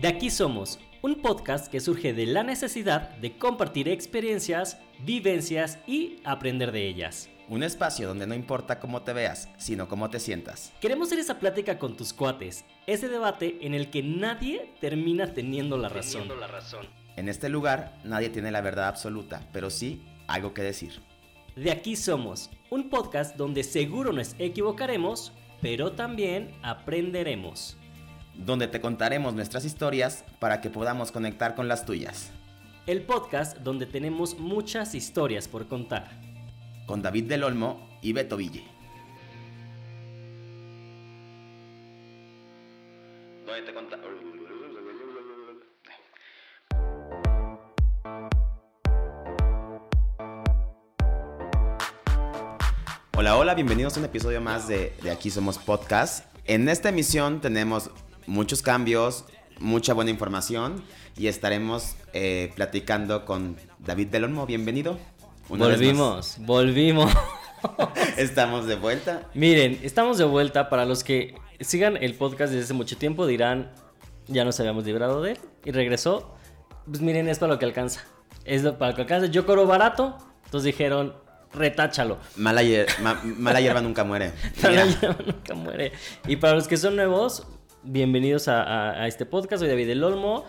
De aquí somos, un podcast que surge de la necesidad de compartir experiencias, vivencias y aprender de ellas. Un espacio donde no importa cómo te veas, sino cómo te sientas. Queremos ser esa plática con tus cuates, ese debate en el que nadie termina teniendo la razón. la razón. En este lugar nadie tiene la verdad absoluta, pero sí algo que decir. De aquí somos, un podcast donde seguro nos equivocaremos, pero también aprenderemos. Donde te contaremos nuestras historias para que podamos conectar con las tuyas. El podcast donde tenemos muchas historias por contar. Con David del Olmo y Beto Ville. Donde te conta- Hola, hola, bienvenidos a un episodio más de, de Aquí Somos Podcast. En esta emisión tenemos muchos cambios, mucha buena información y estaremos eh, platicando con David Del Olmo. Bienvenido. Volvimos, volvimos. Estamos de vuelta. Miren, estamos de vuelta. Para los que sigan el podcast desde hace mucho tiempo, dirán, ya nos habíamos librado de él y regresó. Pues miren, es para lo que alcanza. Es lo- para lo que alcanza. Yo cobro barato, entonces dijeron, retáchalo. Mala, hier- ma- mala hierba nunca muere. Para Mira, la llama nunca muere. Y para los que son nuevos, bienvenidos a, a- a este podcast. Soy David del Olmo.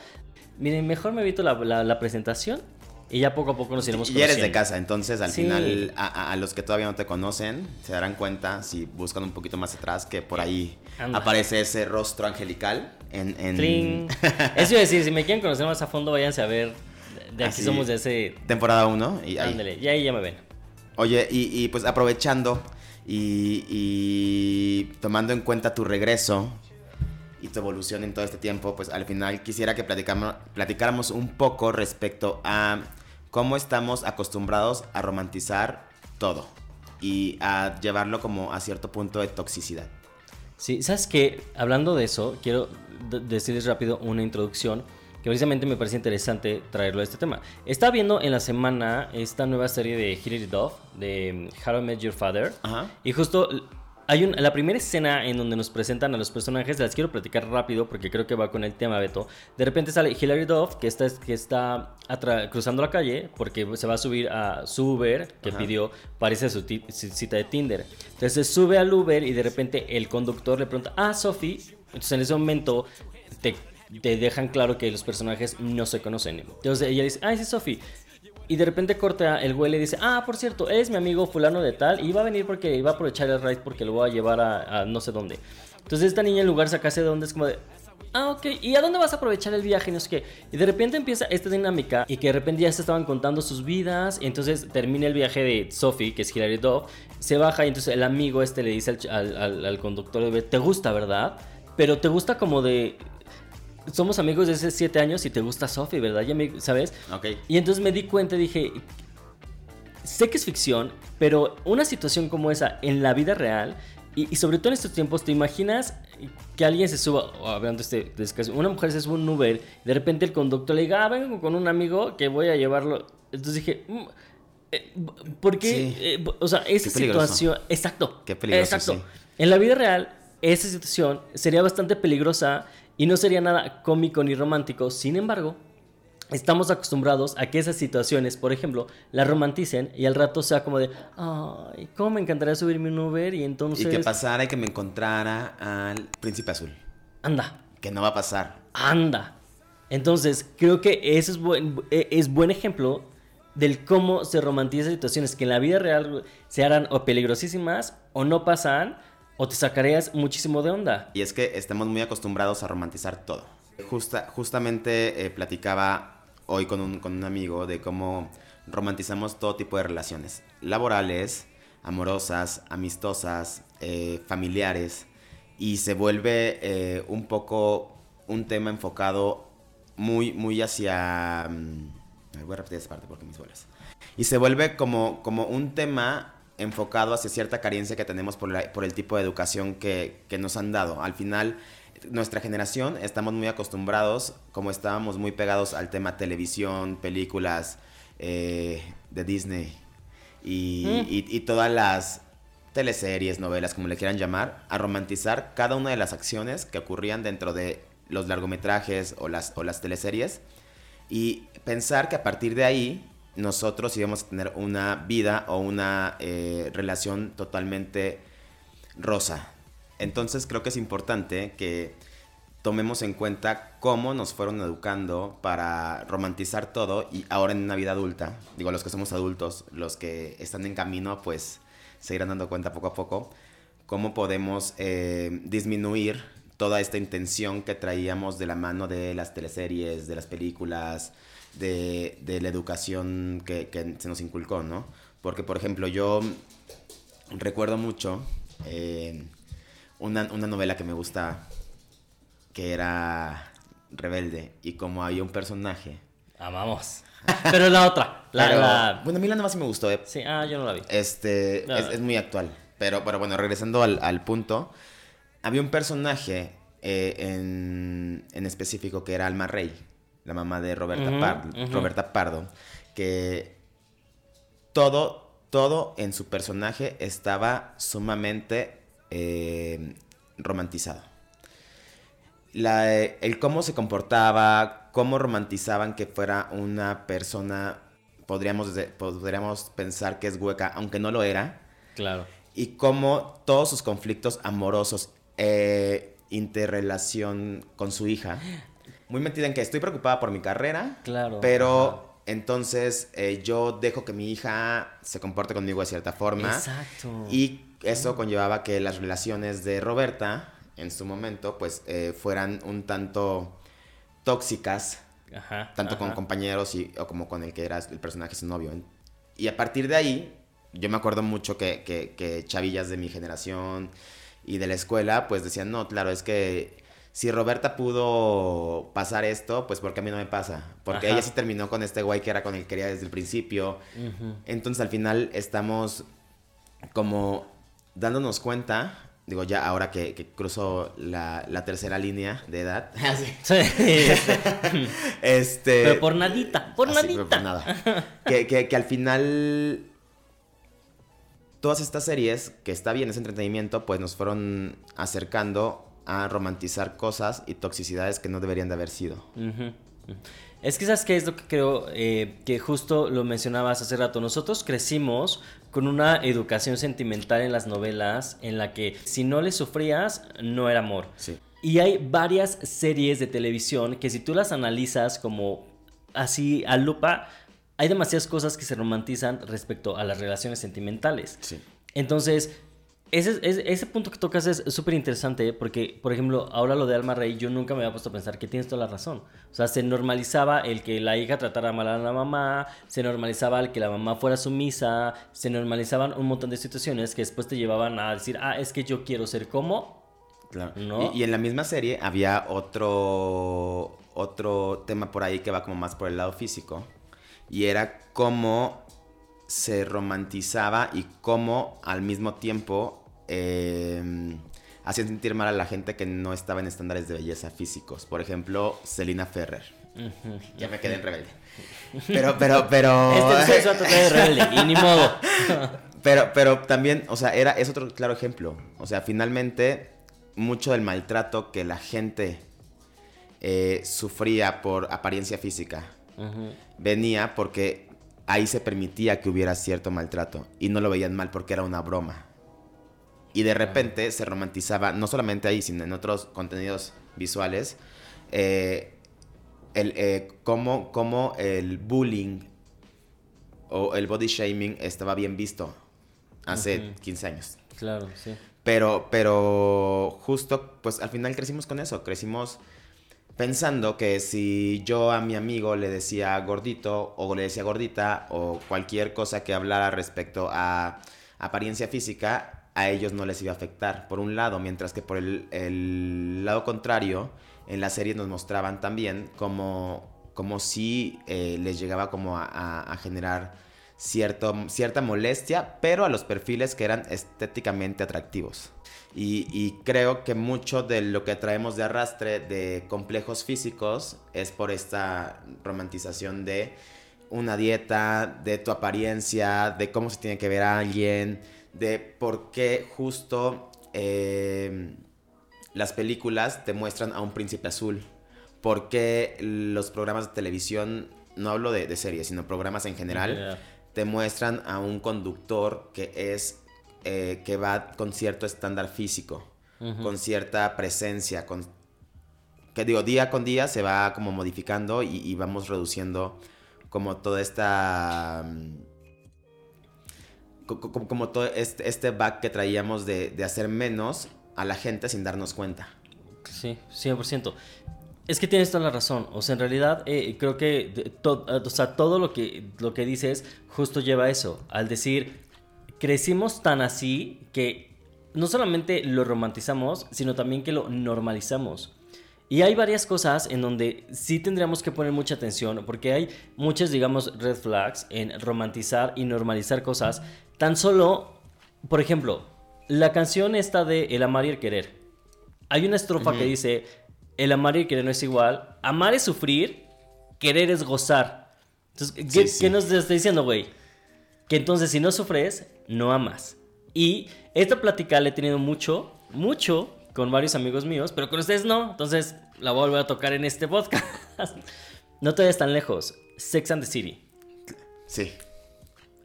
Miren, mejor me evito la, la- la presentación y ya poco a poco nos iremos y eres de conociendo. casa, entonces al Sí. final a, los que todavía no te conocen se darán cuenta si buscan un poquito más atrás que por ahí Anda. aparece ese rostro angelical en... en-. Eso iba a decir, si me quieren conocer más a fondo, váyanse a ver. De aquí Así. somos de ese. temporada 1 y. Ándale, y ahí ya me ven. Oye, y, y, pues aprovechando y, y tomando en cuenta tu regreso y tu evolución en todo este tiempo, pues al final quisiera que platicáramos un poco respecto a cómo estamos acostumbrados a romantizar todo y a llevarlo como a cierto punto de toxicidad. Sí, ¿sabes qué? Hablando de eso, quiero decirles rápido una introducción que precisamente me parece interesante traerlo a este tema. Estaba viendo en la semana esta nueva serie de Hilary Duff, de How I Met Your Father, Ajá. y justo hay un- la primera escena en donde nos presentan a los personajes, las quiero platicar rápido porque creo que va con el tema, Beto. De repente sale Hilary Duff, que está, que está cruzando la calle porque se va a subir a su Uber, que Ajá. pidió, parece su cita de Tinder. Entonces se sube al Uber y de repente el conductor le pregunta, ah, Sophie. Entonces en ese momento te, te dejan claro que los personajes no se conocen. Entonces ella dice, ah, sí, Sophie. Y de repente corta, el güey le dice, ah, por cierto, es mi amigo fulano de tal y va a venir porque iba a aprovechar el ride porque lo voy a llevar a, no sé dónde. Entonces esta niña en lugar de sacarse de dónde es como de, ah, ok, ¿y a dónde vas a aprovechar el viaje? No sé qué. Y de repente empieza esta dinámica y que de repente ya se estaban contando sus vidas y entonces termina el viaje de Sophie, que es Hilary Duff, se baja y entonces el amigo este le dice al, conductor, te gusta, ¿verdad? Pero te gusta como de... Somos amigos desde hace siete años y te gusta Sophie, ¿verdad? Ya me, ¿Sabes? Ok. Y entonces me di cuenta y dije, sé que es ficción, pero una situación como esa en la vida real, y, y sobre todo en estos tiempos, ¿te imaginas que alguien se suba, o hablando este, de una mujer se sube a un Uber, de repente el conductor le diga, ah, vengo con un amigo que voy a llevarlo. Entonces dije, mm, eh, ¿por qué? Sí. Eh, o sea, esa Qué situación, exacto. Qué peligroso, Exacto. sí. En la vida real, esa situación sería bastante peligrosa y no sería nada cómico ni romántico. Sin embargo, estamos acostumbrados a que esas situaciones, por ejemplo, las romanticen y al rato sea como de, ay, cómo me encantaría subirme un Uber y entonces... Y que pasara y que me encontrara al príncipe azul. Anda, Que no va a pasar. anda. Entonces, creo que ese es buen, eh, es buen ejemplo del cómo se romantizan situaciones que en la vida real se harán o peligrosísimas o no pasan o te sacarías muchísimo de onda. Y es que estamos muy acostumbrados a romantizar todo. Justa, justamente eh, platicaba hoy con un, con un amigo de cómo romantizamos todo tipo de relaciones. Laborales, amorosas, amistosas, eh, familiares. Y se vuelve eh, un poco un tema enfocado muy, muy hacia... mm, voy a repetir esa parte porque mis bolas. Y se vuelve como, como un tema enfocado hacia cierta carencia que tenemos por, la- por el tipo de educación que, que nos han dado. Al final, nuestra generación estamos muy acostumbrados, como estábamos muy pegados al tema televisión, películas eh, de Disney y, Mm. y- y todas las teleseries, novelas, como le quieran llamar, a romantizar cada una de las acciones que ocurrían dentro de los largometrajes o las, o las teleseries y pensar que a partir de ahí nosotros íbamos a tener una vida o una eh, relación totalmente rosa. Entonces creo que es importante que tomemos en cuenta cómo nos fueron educando para romantizar todo y ahora en una vida adulta, digo, los que somos adultos, los que están en camino, pues se irán dando cuenta poco a poco, cómo podemos eh, disminuir toda esta intención que traíamos de la mano de las teleseries, de las películas, de, la educación que, se nos inculcó, ¿no? Porque, por ejemplo, yo recuerdo mucho eh, una, una novela que me gusta que era rebelde y como había un personaje. Amamos. Pero la otra. La, Bueno, a mí la nada más sí me gustó. Eh. Sí, ah, yo no la vi. Este, es, muy actual. Pero, pero bueno, regresando al, punto, había un personaje eh, en, en, específico que era Alma Rey, la mamá de Roberta, Pardo, Roberta Pardo, que todo, todo en su personaje estaba sumamente eh, romantizado el cómo se comportaba, cómo romantizaban que fuera una persona, podríamos, podríamos pensar que es hueca, aunque no lo era. Claro. Y cómo todos sus conflictos amorosos, eh, interrelación con su hija, muy metida en que estoy preocupada por mi carrera, claro, pero entonces eh, yo dejo que mi hija se comporte conmigo de cierta forma. Exacto. Y eso conllevaba que las relaciones de Roberta en su momento, pues eh, fueran un tanto tóxicas, tanto con compañeros y, o como con el que era el personaje su novio. Y a partir de ahí, yo me acuerdo mucho que, que, chavillas de mi generación y de la escuela, pues decían, no, claro, es que si Roberta pudo pasar esto, pues porque a mí no me pasa. Porque ella sí terminó con este güey que era con el que quería desde el principio. Entonces al final estamos como dándonos cuenta digo ya ahora que, que cruzo la, tercera línea de edad. Ah, sí. este. Pero por nadita, por nadita. por nada. que, que, al final. Todas estas series, que está bien ese entretenimiento, pues nos fueron acercando a romantizar cosas y toxicidades que no deberían de haber sido. Es que sabes qué es lo que creo eh, que justo lo mencionabas hace rato. Nosotros crecimos con una educación sentimental en las novelas en la que si no le sufrías, no era amor. Sí. Y hay varias series de televisión que si tú las analizas como así a lupa, hay demasiadas cosas que se romantizan respecto a las relaciones sentimentales. Sí. Entonces, ese, ese, punto que tocas es súper interesante porque, por ejemplo, ahora lo de Alma Rey, yo nunca me había puesto a pensar que tienes toda la razón. O sea, se normalizaba el que la hija tratara mal a la mamá, se normalizaba el que la mamá fuera sumisa, se normalizaban un montón de situaciones que después te llevaban a decir, ah, es que yo quiero ser como. Claro. Y, y, en la misma serie había otro, otro tema por ahí que va como más por el lado físico. Y era cómo se romantizaba y cómo al mismo tiempo eh, hacían sentir mal a la gente que no estaba en estándares de belleza físicos. Por ejemplo, Selina Ferrer. Ya me quedé en rebelde. Pero, pero, pero. Este es de rebelde, y ni modo. pero, pero también, o sea, era, es otro claro ejemplo. O sea, finalmente, mucho del maltrato que la gente eh, sufría por apariencia física venía porque ahí se permitía que hubiera cierto maltrato y no lo veían mal porque era una broma. Y de repente se romantizaba, no solamente ahí, sino en otros contenidos visuales, eh, el, eh, cómo, el bullying o el body shaming estaba bien visto hace 15 años. Claro, sí. Pero, pero justo, pues al final crecimos con eso, crecimos pensando que si yo a mi amigo le decía gordito o le decía gordita o cualquier cosa que hablara respecto a apariencia física, a ellos no les iba a afectar, por un lado, mientras que por el, lado contrario, en la serie nos mostraban también como, como si eh, les llegaba como a, generar cierto, cierta molestia, pero a los perfiles que eran estéticamente atractivos. Y, creo que mucho de lo que traemos de arrastre de complejos físicos es por esta romantización de una dieta, de tu apariencia, de cómo se tiene que ver a alguien, de por qué justo eh, las películas te muestran a un príncipe azul? ¿Por qué los programas de televisión, no hablo de, series, sino programas en general. Te muestran a un conductor que es eh, que va con cierto estándar físico, con cierta presencia, con que digo, día con día se va como modificando y, y vamos reduciendo como toda esta mm, co- co- como, como todo este, este back que traíamos de, de hacer menos a la gente sin darnos cuenta. Sí, 100%. Es que tienes toda la razón. O sea, en realidad eh, creo que to- o sea, todo lo que, lo que dices justo lleva a eso. Al decir, crecimos tan así que no solamente lo romantizamos, sino también que lo normalizamos. Y hay varias cosas en donde sí tendríamos que poner mucha atención, porque hay muchas, digamos, red flags en romantizar y normalizar cosas. Tan solo, por ejemplo, la canción esta de El amar y el querer. Hay una estrofa que dice, el amar y el querer no es igual. Amar es sufrir, querer es gozar. Entonces, ¿qué, Sí, sí. qué nos está diciendo, güey? Que entonces si no sufres, no amas. Y esta plática la he tenido mucho, mucho con varios amigos míos, pero con ustedes no. Entonces la voy a volver a tocar en este podcast. no te vayas tan lejos. Sex and the City. Sí.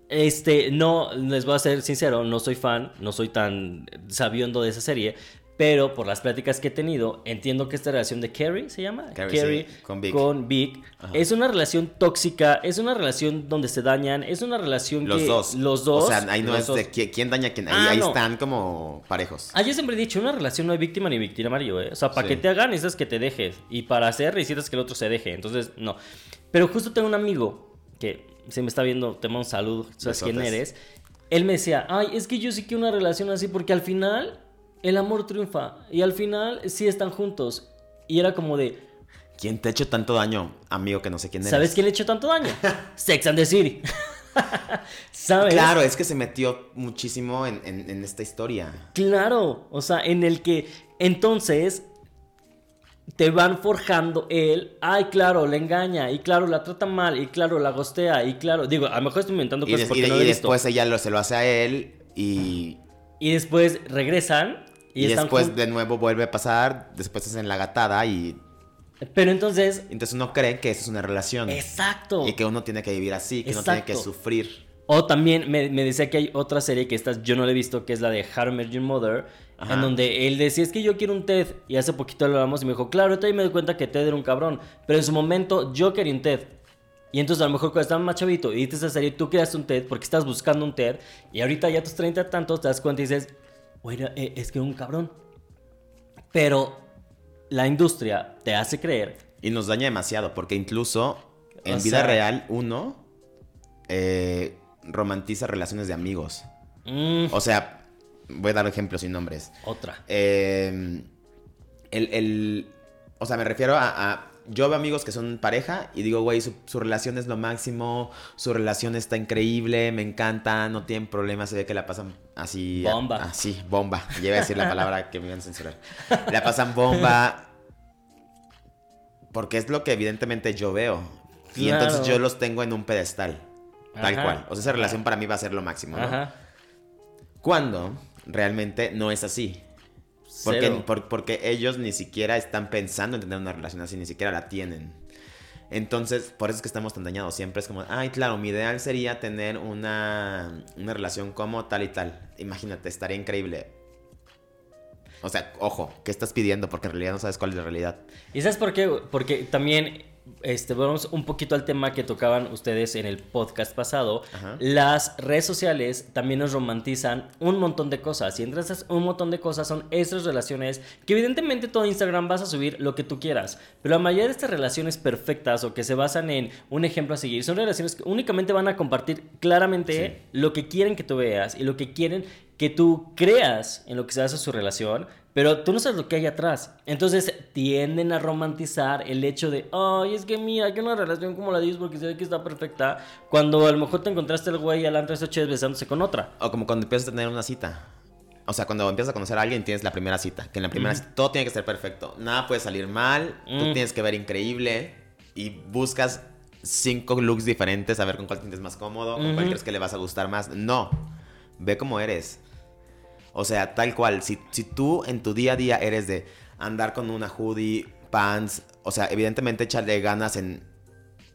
Este, no, les voy a ser sincero, no soy fan, no soy tan sabiendo de esa serie, pero por las pláticas que he tenido, entiendo que esta relación de Carrie, ¿se llama? Carrie, sí, con Vic. con Vic, es una relación tóxica, es una relación donde se dañan, es una relación Los que... dos. Los dos. O sea, ahí no es dos. de qui- quién daña a quién. Ahí, Ah, ahí no. están como parejos. Ah, yo siempre he dicho, una relación no hay víctima ni victimario, ¿eh? O sea, para Sí. que te hagan necesitas que te dejes. Y para hacer necesitas que el otro se deje. Entonces, no. Pero justo tengo un amigo que se me está viendo, te mando un saludo, sabes quién eres. Él me decía, ay, es que yo sí quiero una relación así porque al final el amor triunfa. Y al final sí están juntos. Y era como de, ¿Quién te ha hecho tanto daño, amigo, que no sé quién eres? ¿sabes quién le echó tanto daño? Sex and the City. ¿Sabes? Claro, es que se metió muchísimo en, en- en esta historia. Claro, o sea, en el que entonces te van forjando él, ay, claro, le engaña, y claro, la trata mal, y claro, la gostea, y claro, digo, a lo mejor estoy inventando Y, cosas des- porque y no y he visto. después ella lo, se lo hace a él y, Y después regresan y, y después de nuevo vuelve a pasar, después hacen la gatada y Pero entonces, entonces uno cree que eso es una relación. exacto. Y que uno tiene que vivir así, que uno tiene que Exacto. sufrir. O también me, me decía que hay otra serie que esta yo no la he visto, que es la de How Met Your Mother, Ajá. en donde él decía, es que yo quiero un Ted. Y hace poquito lo hablamos y me dijo, claro, ahorita me doy cuenta que Ted era un cabrón. Pero en su momento yo quería un Ted. Y entonces a lo mejor cuando estabas más chavito y viste esa serie, tú creaste un TED porque estás buscando un TED. Y ahorita ya a tus 30 tantos te das cuenta y dices, güey, eh, es que era un cabrón. Pero la industria te hace creer. Y nos daña demasiado, porque incluso en O vida sea- real uno eh, romantiza relaciones de amigos. mm, O sea, voy a dar ejemplos sin nombres. otra. Eh, el, el- o sea, me refiero a, a- Yo veo amigos que son pareja y digo, güey, su, su relación es lo máximo, su relación está increíble, me encanta, no tienen problemas, se ve que la pasan así... Bomba. Así, bomba. Iba a decir la palabra que me iban a censurar. La pasan bomba. Porque es lo que evidentemente yo veo. Y Claro. entonces yo los tengo en un pedestal. Tal Ajá. cual. O sea, esa relación para mí va a ser lo máximo. ¿no? Ajá. Cuando realmente no es así. Porque, Cero. por- porque ellos ni siquiera están pensando en tener una relación así, ni siquiera la tienen. Entonces, por eso es que estamos tan dañados. Siempre es como, ay, claro, mi ideal sería tener una, una relación como tal y tal. Imagínate, estaría increíble. O sea, ojo, ¿qué estás pidiendo? Porque en realidad no sabes cuál es la realidad. ¿Y sabes por qué? Porque también, este, volvemos un poquito al tema que tocaban ustedes en el podcast pasado. Ajá. Las redes sociales también nos romantizan un montón de cosas. Y entre esas un montón de cosas son esas relaciones que evidentemente todo Instagram vas a subir lo que tú quieras. Pero la mayoría de estas relaciones perfectas o que se basan en un ejemplo a seguir son relaciones que únicamente van a compartir claramente lo que quieren que tú veas y lo que quieren que tú creas en lo que se hace su relación, pero tú no sabes lo que hay atrás. Entonces tienden a romantizar el hecho de, ay, es que mira, que una relación como la de ellos porque se ve que está perfecta, cuando a lo mejor te encontraste el güey al antro esa noche besándose con otra. O como cuando empiezas a tener una cita. O sea, cuando empiezas a conocer a alguien, tienes la primera cita. Que en la primera cita todo tiene que ser perfecto. Nada puede salir mal. Tú Mm. tienes que ver increíble. Y buscas cinco looks diferentes a ver con cuál te sientes más cómodo, con cuál crees que le vas a gustar más. No. Ve cómo eres. O sea, tal cual, si, si tú en tu día a día eres de andar con una hoodie, pants, o sea, evidentemente échale ganas en,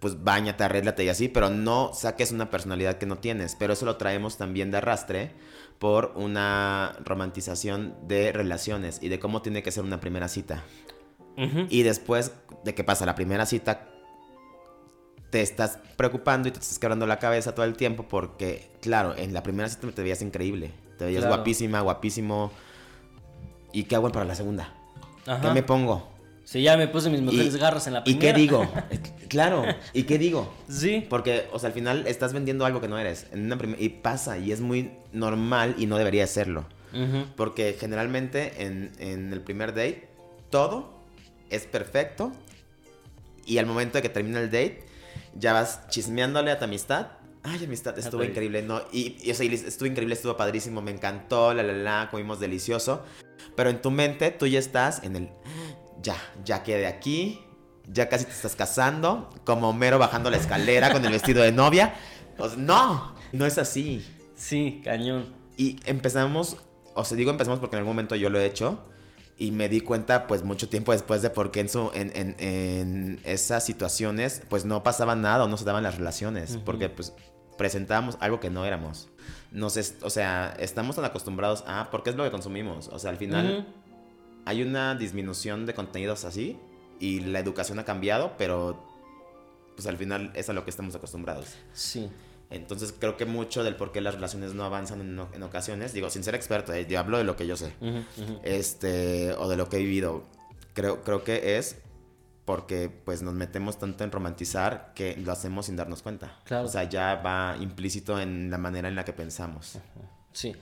pues bañate, arréglate y así, pero no saques una personalidad que no tienes. Pero eso lo traemos también de arrastre por una romantización de relaciones y de cómo tiene que ser una primera cita. Y después de que pasa la primera cita, te estás preocupando y te estás quebrando la cabeza todo el tiempo porque, claro, en la primera cita te veías increíble. Te veías guapísima, guapísimo. ¿Y qué hago para la segunda? ¿Qué me pongo? Sí, ya me puse mis mejores garras en la primera. ¿Y qué digo? claro, ¿y qué digo? Sí. Porque, o sea, al final estás vendiendo algo que no eres. En una y pasa, y es muy normal y no debería serlo. Porque generalmente en, en el primer date, todo es perfecto. Y al momento de que termina el date, ya vas chismeándole a tu amistad. Ay, amistad, estuvo increíble, ¿no? Y, y o sea, estuvo increíble, estuvo padrísimo, me encantó, la, la, la, comimos delicioso. Pero en tu mente tú ya estás en el, ya, ya quedé aquí, ya casi te estás casando, como Homero bajando la escalera con el vestido de novia. Pues no, no es así. Sí, cañón. Y empezamos, o sea, digo empezamos porque en algún momento yo lo he hecho y me di cuenta pues mucho tiempo después de por qué en, su, en, en, en esas situaciones pues no pasaba nada o no se daban las relaciones, porque pues presentábamos algo que no éramos. Nos o sea, estamos tan acostumbrados a, porque es lo que consumimos, o sea, al final hay una disminución de contenidos así y la educación ha cambiado, pero pues al final es a lo que estamos acostumbrados. Sí. Entonces creo que mucho del por qué las relaciones no avanzan en, ocasiones, digo, sin ser experto, eh, yo hablo de lo que yo sé, este, o de lo que he vivido, creo, creo que es porque pues nos metemos tanto en romantizar que lo hacemos sin darnos cuenta. Claro. O sea, ya va implícito en la manera en la que pensamos. Sí.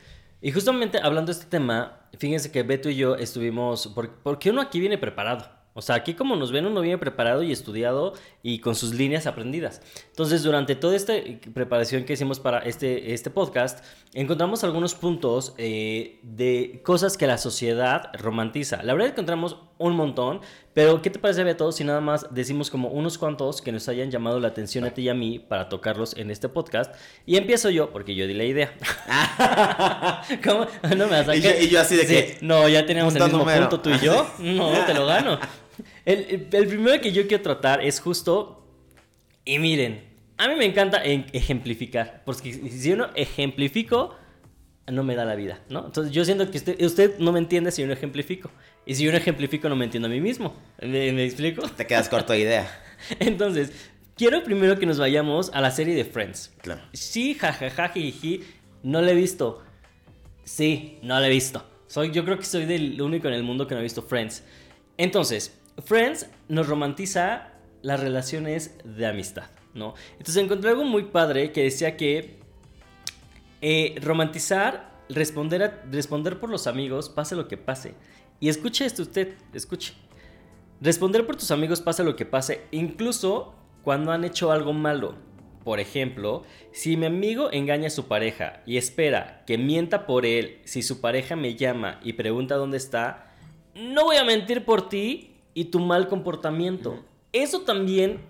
Y justamente hablando de este tema, fíjense que Beto y yo estuvimos, porque uno aquí viene preparado. O sea, aquí como nos ven, uno viene preparado y estudiado y con sus líneas aprendidas. Entonces, durante toda esta preparación que hicimos para este, este podcast, encontramos algunos puntos eh, de cosas que la sociedad romantiza. La verdad encontramos un montón, pero ¿qué te parece, Beto, si nada más decimos como unos cuantos que nos hayan llamado la atención a ti y a mí para tocarlos en este podcast? Y empiezo yo, porque yo di la idea. ¿Cómo? No me vas a y, yo, y yo así de que... No, ya teníamos el mismo punto tú y yo. No, te lo gano. El, primero que yo quiero tratar es justo. Y miren, a mí me encanta ejemplificar. Porque si yo no ejemplifico, no me da la vida, ¿no? Entonces yo siento que usted, usted no me entiende si yo no ejemplifico. Y si yo no ejemplifico, no me entiendo a mí mismo. ¿Me, explico? Te quedas corto de idea. Entonces, quiero primero que nos vayamos a la serie de Friends. Claro. Sí, jajaja, no la he visto. Sí, no la he visto. Soy, yo creo que soy el único en el mundo que no ha visto Friends. Entonces, Friends nos romantiza las relaciones de amistad, ¿no? Entonces encontré algo muy padre que decía que eh, romantizar, responder, responder por los amigos, pase lo que pase. Y escuche esto usted, escuche. Responder por tus amigos pase lo que pase, incluso cuando han hecho algo malo. Por ejemplo, si mi amigo engaña a su pareja y espera que mienta por él si su pareja me llama y pregunta dónde está, no voy a mentir por ti y tu mal comportamiento. Eso también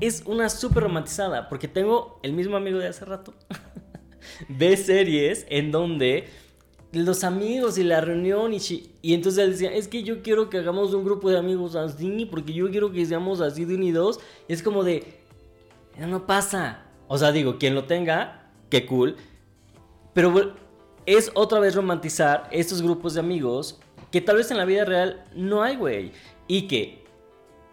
es una súper romantizada, porque tengo el mismo amigo de hace rato. Ve series en donde los amigos y la reunión y, y entonces él decía, es que yo quiero que hagamos un grupo de amigos así, porque yo quiero que seamos así de unidos. Y es como de, no pasa. O sea, digo, quien lo tenga, qué cool. Pero es otra vez romantizar estos grupos de amigos que tal vez en la vida real no hay, güey. Y que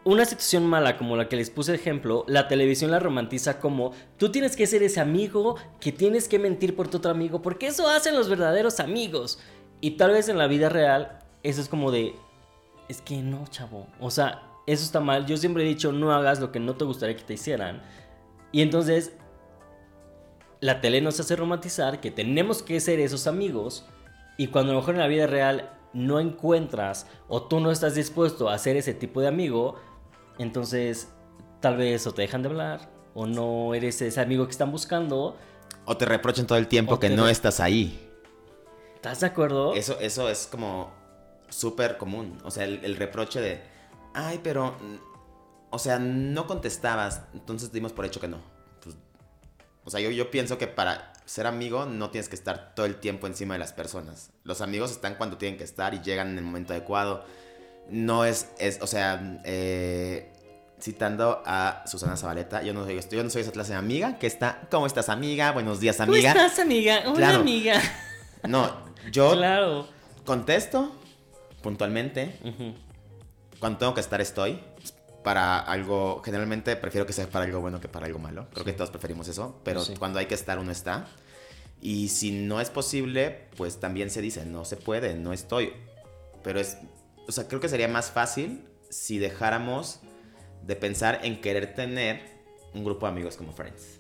una situación mala como la que les puse ejemplo, la televisión la romantiza como tú tienes que ser ese amigo que tienes que mentir por tu otro amigo, porque eso hacen los verdaderos amigos. Y tal vez en la vida real eso es como de, es que no, chavo. O sea, eso está mal. Yo siempre he dicho, no hagas lo que no te gustaría que te hicieran. Y entonces, la tele nos hace romantizar que tenemos que ser esos amigos. Y cuando a lo mejor en la vida real no encuentras o tú no estás dispuesto a ser ese tipo de amigo, entonces tal vez o te dejan de hablar o no eres ese amigo que están buscando. O te reprochan todo el tiempo que no estás ahí. ¿Estás de acuerdo? Eso, eso es como súper común. O sea, el, reproche de, ay, pero, o sea, no contestabas, entonces dimos por hecho que no. Pues, o sea, yo, yo pienso que para ser amigo no tienes que estar todo el tiempo encima de las personas. Los amigos están cuando tienen que estar y llegan en el momento adecuado. No es, es o sea, eh, citando a Susana Zabaleta, yo no soy, yo no soy esa clase de amiga que está, ¿cómo estás amiga? Buenos días amiga. ¿Cómo estás amiga? Hola amiga. No, yo claro. contesto puntualmente. Cuando tengo que estar estoy. Para algo, generalmente prefiero que sea para algo bueno que para algo malo. Creo que todos preferimos eso, pero cuando hay que estar uno está. Y si no es posible, pues también se dice, no se puede, no estoy. Pero es, o sea, creo que sería más fácil si dejáramos de pensar en querer tener un grupo de amigos como Friends.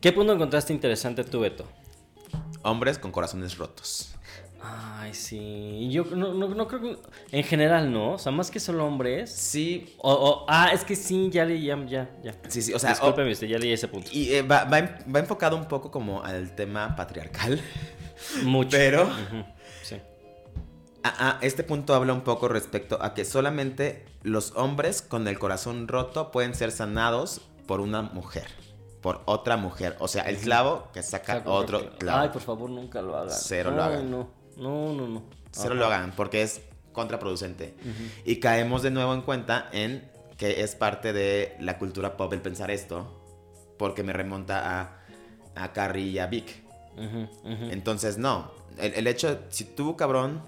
¿Qué punto encontraste interesante tú, Beto? Hombres con corazones rotos. Ay, sí. Yo no, no, creo que. En general, ¿no? O sea, más que solo hombres. Sí. O, ah, es que sí, ya leí, ya, ya. ya. Sí, sí, o sea. Discúlpeme usted, ya leí ese punto. Y eh, va, va, enfocado un poco como al tema patriarcal. Mucho. Pero. Sí. Ah, ah, este punto habla un poco respecto a que solamente los hombres con el corazón roto pueden ser sanados por una mujer por otra mujer. O sea, el clavo que saca otro clavo. Ay, por favor, nunca lo hagan. Cero lo hagan. No, no, no, no. Cero lo hagan porque es contraproducente. Y caemos de nuevo en cuenta en que es parte de la cultura pop el pensar esto. Porque me remonta a, a Carrie y a Vic. Entonces, no. El, el, hecho, si tú, cabrón,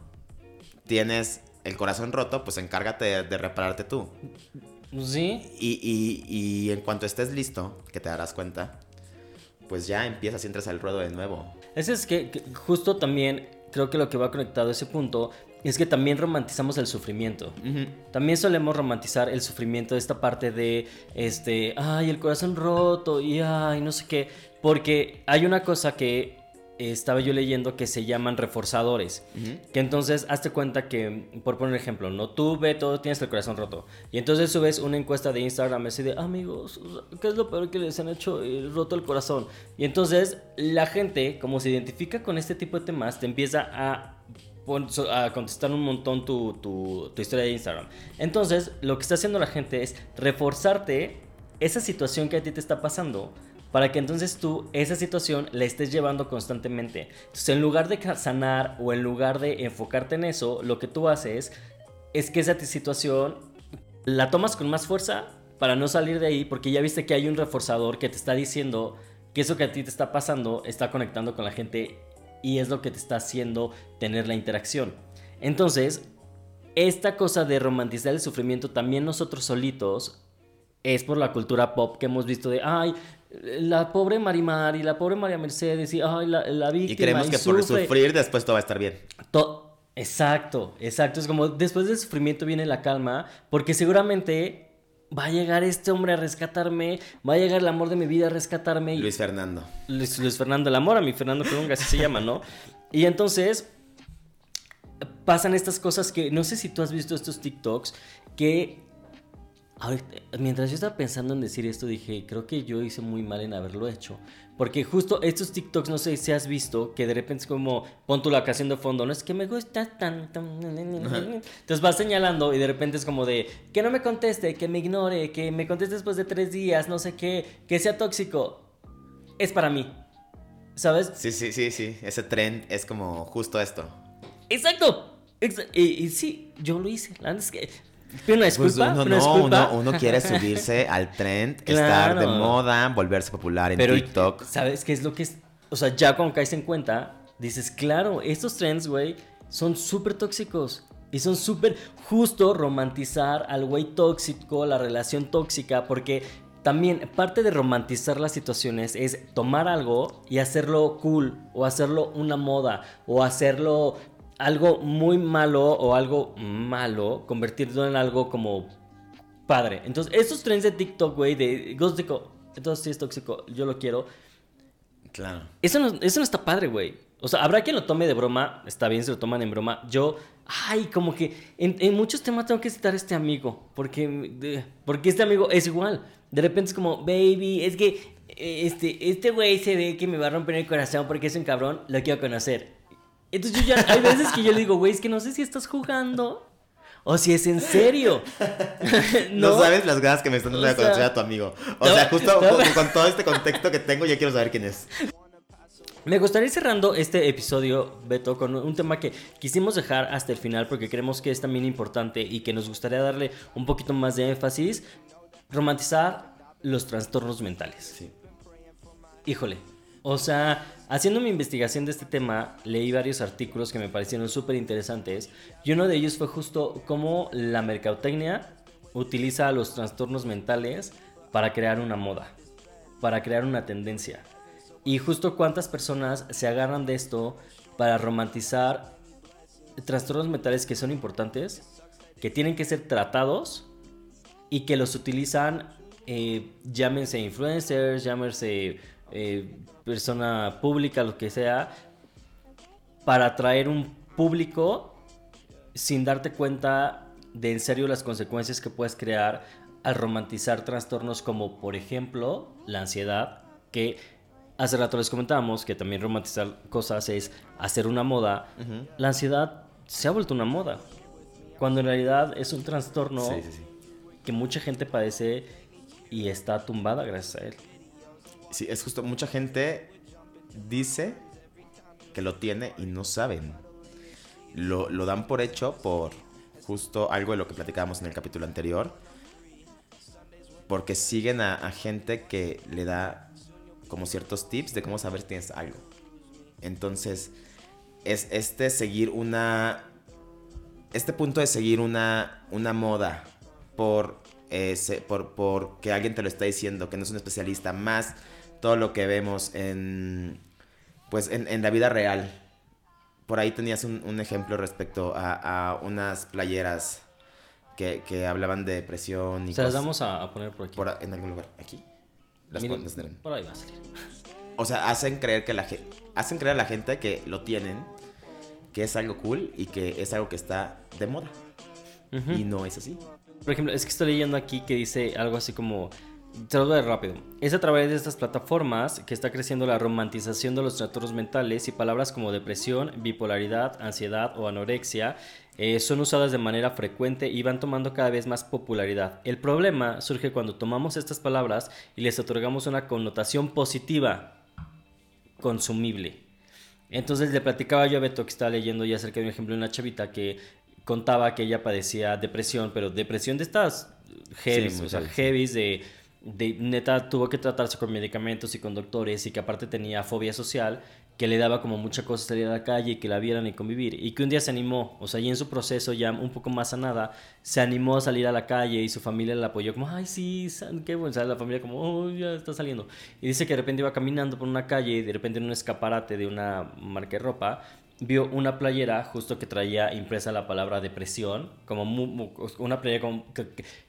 tienes el corazón roto, pues encárgate de repararte tú. Sí. Y, en cuanto estés listo, que te darás cuenta, pues ya empiezas y entras al ruedo de nuevo. Ese es que, justo también creo que lo que va conectado a ese punto es que también romantizamos el sufrimiento. También solemos romantizar el sufrimiento de esta parte de, este, ay, el corazón roto y ay, no sé qué. Porque hay una cosa que estaba yo leyendo que se llaman reforzadores. Que entonces, hazte cuenta que, por poner un ejemplo, no tú, todo tienes el corazón roto. Y entonces subes una encuesta de Instagram así de, amigos, ¿qué es lo peor que les han hecho eh, roto el corazón? Y entonces, la gente, como se identifica con este tipo de temas, te empieza a a contestar un montón tu, tu, tu, historia de Instagram. Entonces, lo que está haciendo la gente es reforzarte esa situación que a ti te está pasando para que entonces tú esa situación la estés llevando constantemente. Entonces, en lugar de sanar o en lugar de enfocarte en eso, lo que tú haces es que esa situación la tomas con más fuerza para no salir de ahí, porque ya viste que hay un reforzador que te está diciendo que eso que a ti te está pasando está conectando con la gente y es lo que te está haciendo tener la interacción. Entonces, esta cosa de romantizar el sufrimiento también nosotros solitos es por la cultura pop que hemos visto de, ay, la pobre Marimar y la pobre María Mercedes y ay, la, la víctima. Y creemos que por sufrir después todo va a estar bien. exacto, exacto. Es como después del sufrimiento viene la calma, porque seguramente va a llegar este hombre a rescatarme, va a llegar el amor de mi vida a rescatarme. Luis Fernando. Luis, Fernando, el amor a mi Fernando Colunga, así se llama, ¿no? Y entonces pasan estas cosas que no sé si tú has visto estos TikToks que mientras yo estaba pensando en decir esto, dije, creo que yo hice muy mal en haberlo hecho. Porque justo estos TikToks, no sé si has visto, que de repente es como, pon tu la canción de fondo, no es que me gusta tanto. Entonces vas señalando y de repente es como de, que no me conteste, que me ignore, que me conteste después de tres días, no sé qué, que sea tóxico. Es para mí. ¿Sabes? Sí, sí, sí, sí. Ese trend es como justo esto. Exacto. y, sí, yo lo hice. La es que una pues uno, no, Uno, quiere subirse al trend, estar de moda, volverse popular en TikTok. ¿Sabes qué es lo que es? O sea, ya cuando caes en cuenta, dices, claro, estos trends, güey, son súper tóxicos. Y son súper justo romantizar al güey tóxico, la relación tóxica, porque también parte de romantizar las situaciones es tomar algo y hacerlo cool, o hacerlo una moda, o hacerlo algo muy malo o algo malo, convertirlo en algo como padre. Entonces, esos trends de TikTok, güey, de tóxico, entonces sí es tóxico, yo lo quiero. Claro. Eso no, eso no está padre, güey. O sea, habrá quien lo tome de broma, está bien si lo toman en broma. Yo, ay, como que en, muchos temas tengo que citar a este amigo, porque, porque este amigo es igual. De repente es como, baby, es que este, este güey se ve que me va a romper el corazón porque es un cabrón, lo quiero conocer. Entonces yo ya, hay veces que yo le digo, güey, es que no sé si estás jugando o si es en serio. ¿No? sabes las ganas que me están dando de conocer a tu amigo. O sea, justo con, todo este contexto que tengo, ya quiero saber quién es. Me gustaría ir cerrando este episodio, Beto, con un tema que quisimos dejar hasta el final porque creemos que es también importante y que nos gustaría darle un poquito más de énfasis. Romantizar los trastornos mentales. Sí. Híjole. O sea, haciendo mi investigación de este tema, leí varios artículos que me parecieron súper interesantes. Y uno de ellos fue justo cómo la mercadotecnia utiliza los trastornos mentales para crear una moda, para crear una tendencia. Y justo cuántas personas se agarran de esto para romantizar trastornos mentales que son importantes, que tienen que ser tratados y que los utilizan, eh, llámense influencers, llámense eh, persona pública, lo que sea, para atraer un público sin darte cuenta de en serio las consecuencias que puedes crear al romantizar trastornos como por ejemplo la ansiedad, que hace rato les comentábamos que también romantizar cosas es hacer una moda. La ansiedad se ha vuelto una moda, cuando en realidad es un trastorno Sí, sí, sí. que mucha gente padece y está tumbada gracias a él. Sí, es justo, mucha gente dice que lo tiene y no saben. Lo, lo dan por hecho por justo algo de lo que platicábamos en el capítulo anterior. Porque siguen a, gente que le da como ciertos tips de cómo saber si tienes algo. Entonces, es este seguir una... Este punto de seguir una, una moda por, eh, por, por que alguien te lo está diciendo, que no es un especialista, más todo lo que vemos en, pues, en, en la vida real. Por ahí tenías un, un ejemplo respecto a, a unas playeras que, que hablaban de depresión y Se las cosas vamos a, a poner por aquí. por en algún lugar. Aquí. Las Miren, por ahí va a salir. o sea, hacen creer que la gente, hacen creer a la gente que lo tienen, que es algo cool y que es algo que está de moda. Ujú. Y no es así. Por ejemplo, es que estoy leyendo aquí que dice algo así como. Te lo voy a dar rápido. Es a través de estas plataformas que está creciendo la romantización de los trastornos mentales y palabras como depresión, bipolaridad, ansiedad o anorexia eh, son usadas de manera frecuente y van tomando cada vez más popularidad. El problema surge cuando tomamos estas palabras y les otorgamos una connotación positiva, consumible. Entonces le platicaba yo a Beto que estaba leyendo ya acerca de un ejemplo de una chavita que contaba que ella padecía depresión, pero depresión de estas heavy, Sí, o sea, heavy, de, de neta tuvo que tratarse con medicamentos y con doctores y que aparte tenía fobia social que le daba como mucha cosa salir a la calle y que la vieran y convivir y que un día se animó, o sea, y en su proceso ya un poco más sanada, se animó a salir a la calle y su familia la apoyó como, ay, sí, qué bueno, o sea, la familia como, oh, ya está saliendo. Y dice que de repente iba caminando por una calle y de repente en un escaparate de una marca de ropa, vio una playera justo que traía impresa la palabra depresión, como mu- mu- una playera como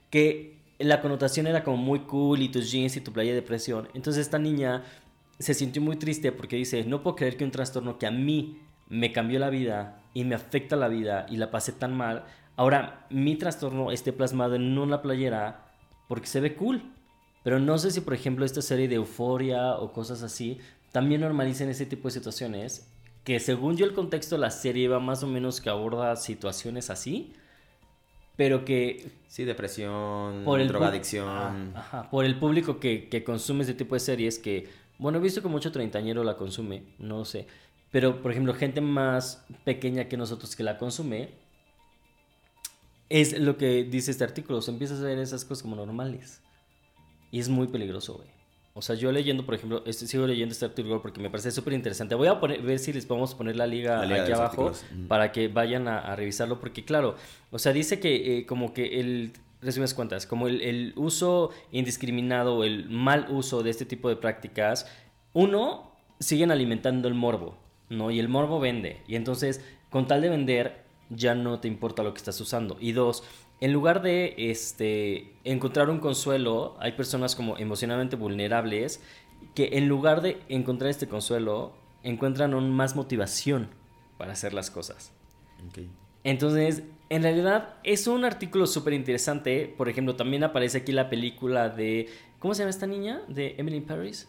que la connotación era como muy cool y tus jeans y tu playa de depresión. Entonces esta niña se sintió muy triste porque dice, no puedo creer que un trastorno que a mí me cambió la vida y me afecta la vida y la pasé tan mal, ahora mi trastorno esté plasmado en una playera porque se ve cool. Pero no sé si, por ejemplo, esta serie de euforia o cosas así también normalicen ese tipo de situaciones. Que según yo el contexto de la serie va más o menos que aborda situaciones así. Pero que Sí, depresión, por el drogadicción. Ah, ajá, por el público que, que consume ese tipo de series que, bueno, he visto que mucho treintañero la consume, no sé. Pero, por ejemplo, gente más pequeña que nosotros que la consume, es lo que dice este artículo. Se empieza a ver esas cosas como normales. Y es muy peligroso, güey. O sea, yo leyendo, por ejemplo, este, sigo leyendo este artículo porque me parece súper interesante. Voy a poner, ver si les podemos poner la liga, La liga de aquí abajo artículos. Para que vayan a, a revisarlo. Porque, claro, o sea, dice que eh, como que el, resumes cuentas, como el, el uso indiscriminado o el mal uso de este tipo de prácticas, uno, siguen alimentando el morbo, ¿no? Y el morbo vende. Y entonces, con tal de vender, ya no te importa lo que estás usando. Y dos, en lugar de este, encontrar un consuelo, hay personas como emocionalmente vulnerables que en lugar de encontrar este consuelo, encuentran aún más motivación para hacer las cosas. Entonces, en realidad es un artículo súper interesante. Por ejemplo, también aparece aquí la película de... ¿Cómo se llama esta niña? De Emily Paris.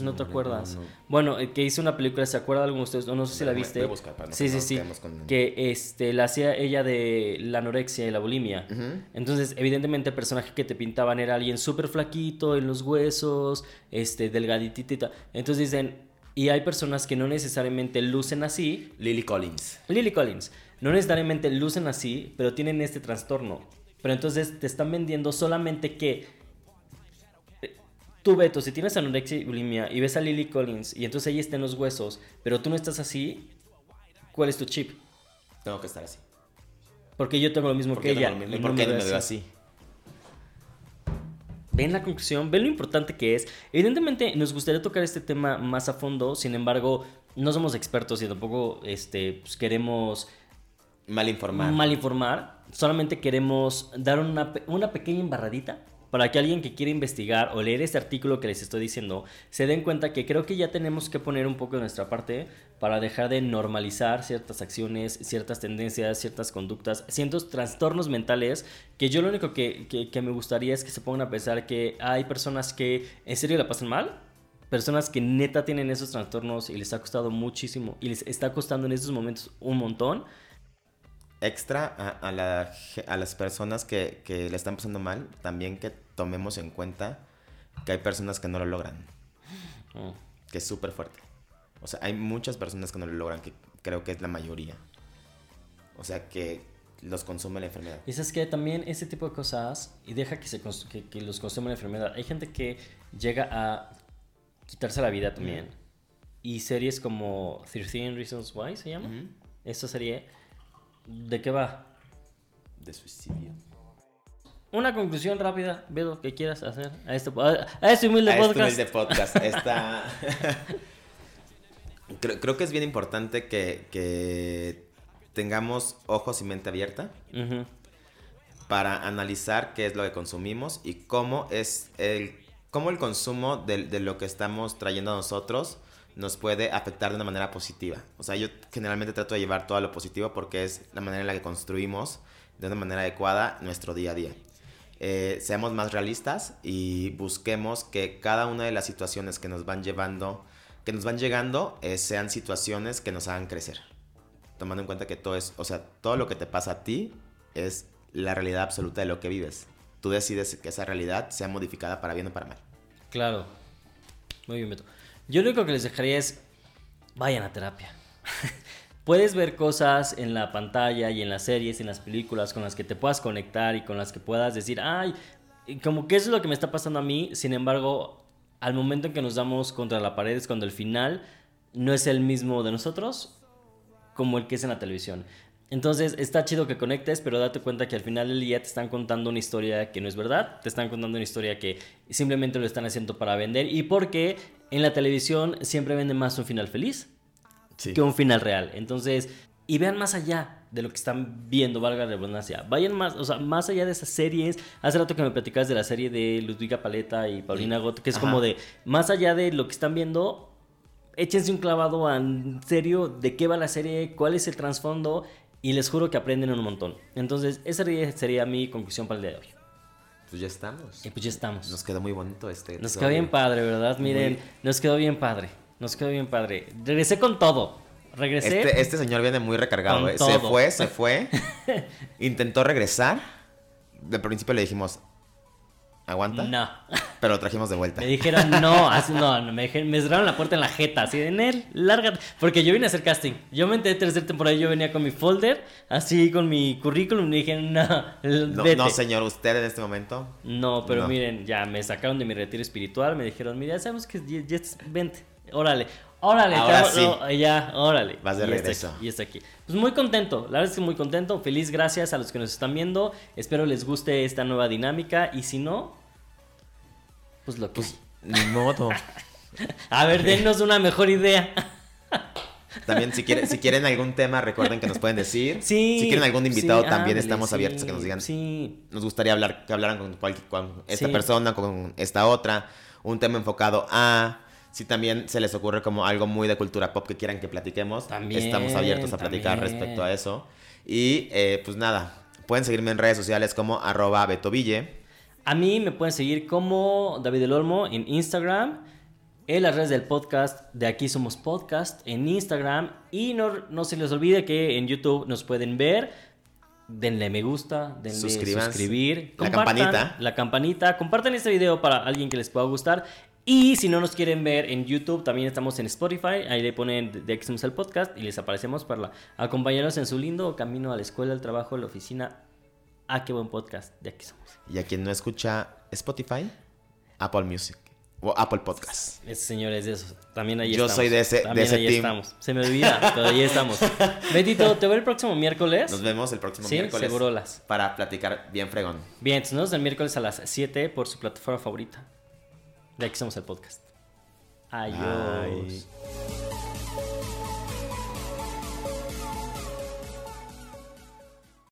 No, te acuerdas. no, no. Bueno, eh, que hizo una película, ¿se acuerda alguno de ustedes? No sé si la viste. voy a buscar para no sí, sí, sí. con- Que este, la hacía ella de la anorexia y la bulimia. Entonces, evidentemente, el personaje que te pintaban era alguien súper flaquito en los huesos, este, tal. Entonces dicen, Y hay personas que no necesariamente lucen así. Lily Collins. Lily Collins. No necesariamente lucen así, pero tienen este trastorno. Pero entonces te están vendiendo solamente que tú, Beto, si tienes anorexia y bulimia y ves a Lily Collins y entonces ella está en los huesos, pero tú no estás así, ¿cuál es tu chip? Tengo que estar así. Porque yo tengo lo mismo que ella. ¿Y por qué no me veo así? ven la conclusión, ven lo importante que es. Evidentemente nos gustaría tocar este tema más a fondo, sin embargo, no somos expertos y tampoco este, pues, queremos mal informar. Mal informar, solamente queremos dar una, una pequeña embarradita para que alguien que quiera investigar o leer este artículo que les estoy diciendo se den cuenta que creo que ya tenemos que poner un poco de nuestra parte para dejar de normalizar ciertas acciones, ciertas tendencias, ciertas conductas, ciertos trastornos mentales que yo lo único que, que, me gustaría es que se pongan a pensar que hay personas que en serio la pasan mal, personas que neta tienen esos trastornos y les ha costado muchísimo y les está costando en estos momentos un montón extra a, la, a las personas que, que, le están pasando mal, también que tomemos en cuenta que hay personas que no lo logran. Mm. Que es súper fuerte. O sea, hay muchas personas que no lo logran, que creo que es la mayoría. O sea, que los consume la enfermedad. Y es que también ese tipo de cosas, y deja que, se, que, que los consume la enfermedad, hay gente que llega a quitarse la vida también. Y series como 13 Reasons Why se llama. Esta serie ¿De qué va? De suicidio. Una conclusión rápida, Bedo, que quieras hacer a este, a este humilde a podcast. Este humilde podcast. Esta... creo, que es bien importante que, tengamos ojos y mente abierta para analizar qué es lo que consumimos y cómo es el, cómo el consumo de, de lo que estamos trayendo a nosotros nos puede afectar de una manera positiva. O sea, yo generalmente trato de llevar todo lo positivo porque es la manera en la que construimos de una manera adecuada nuestro día a día. Eh, seamos más realistas y busquemos que cada una de las situaciones que nos van llevando, que nos van llegando, eh, sean situaciones que nos hagan crecer. Tomando en cuenta que todo es, o sea, todo lo que te pasa a ti es la realidad absoluta de lo que vives. Tú decides que esa realidad sea modificada para bien o para mal. Claro. Muy bien, Beto. Yo lo único que les dejaría es, vayan a terapia. Puedes ver cosas en la pantalla y en las series, en las películas con las que te puedas conectar y con las que puedas decir, ay, como que eso es lo que me está pasando a mí. Sin embargo, al momento en que nos damos contra la pared es cuando el final no es el mismo de nosotros como el que es en la televisión. Entonces está chido que conectes, pero date cuenta que al final del día te están contando una historia que no es verdad, te están contando una historia que simplemente lo están haciendo para vender y porque en la televisión siempre venden más un final feliz que un final real. Entonces, y vean más allá de lo que están viendo, valga la redundancia. Vayan más, o sea, más allá de esas series. Hace rato que me platicabas de la serie de Ludwika Paleta y Paulina Gott, que es como de, más allá de lo que están viendo, échense un clavado en serio de qué va la serie, cuál es el trasfondo y les juro que aprenden un montón. Entonces, esa sería mi conclusión para el día de hoy. Pues ya estamos. Y pues ya estamos. Nos quedó muy bonito este. Nos quedó bien padre, ¿verdad? Miren, nos quedó bien padre. Nos quedó bien padre. Regresé con todo. Regresé. Este, este señor viene muy recargado. ¿eh? Se fue, se fue. Intentó regresar. De principio le dijimos, ¿Aguanta? No. Pero lo trajimos de vuelta. Me dijeron no, así no, me, me cerraron la puerta en la jeta, así de en él, lárgate. Porque yo vine a hacer casting. Yo me enteré de tercera temporada, yo venía con mi folder, así con mi currículum, y me dijeron, no, no, no, señor, usted en este momento. No, pero miren, ya me sacaron de mi retiro espiritual, me dijeron, mira, sabemos que ya, vente, órale. Órale, Ahora sí. ya, órale. Vas de regreso. y está aquí. Pues muy contento, la verdad es que muy contento. Feliz gracias a los que nos están viendo. Espero les guste esta nueva dinámica. Y si no, pues lo que. Pues, ni modo. a ver, denos una mejor idea. También, si quieren, si quieren algún tema, recuerden que nos pueden decir. Sí. Si quieren algún invitado, también estamos abiertos a que nos digan. Sí. Nos gustaría hablar, que hablaran con, con esta persona, con esta otra. Un tema enfocado a si también se les ocurre como algo muy de cultura pop que quieran que platiquemos, también, estamos abiertos a platicar respecto a eso. Y eh, pues nada, pueden seguirme en redes sociales como arroba betoville. A mí me pueden seguir como David El Olmo en Instagram, en las redes del podcast de Aquí Somos Podcast en Instagram y no, no se les olvide que en YouTube nos pueden ver. Denle me gusta, denle suscribir, la campanita. La campanita, compartan este video para alguien que les pueda gustar Y si no nos quieren ver en YouTube, también estamos en Spotify. Ahí le ponen de X el podcast y les aparecemos para acompañarnos en su lindo camino a la escuela, al trabajo, a la oficina. Ah, qué buen podcast. De aquí somos. Y a quien no escucha Spotify, Apple Music o Apple Podcast. Ese señor es de eso. También ahí Yo estamos. soy de ese- de También ese ahí team. estamos. Se me olvida, pero ahí estamos. Betito, te veo el próximo miércoles. Nos vemos el próximo Sí, miércoles. segurolas. Para platicar bien fregón. Bien, entonces nos vemos el miércoles a las 7 por su plataforma favorita. De aquí somos el podcast. Adiós.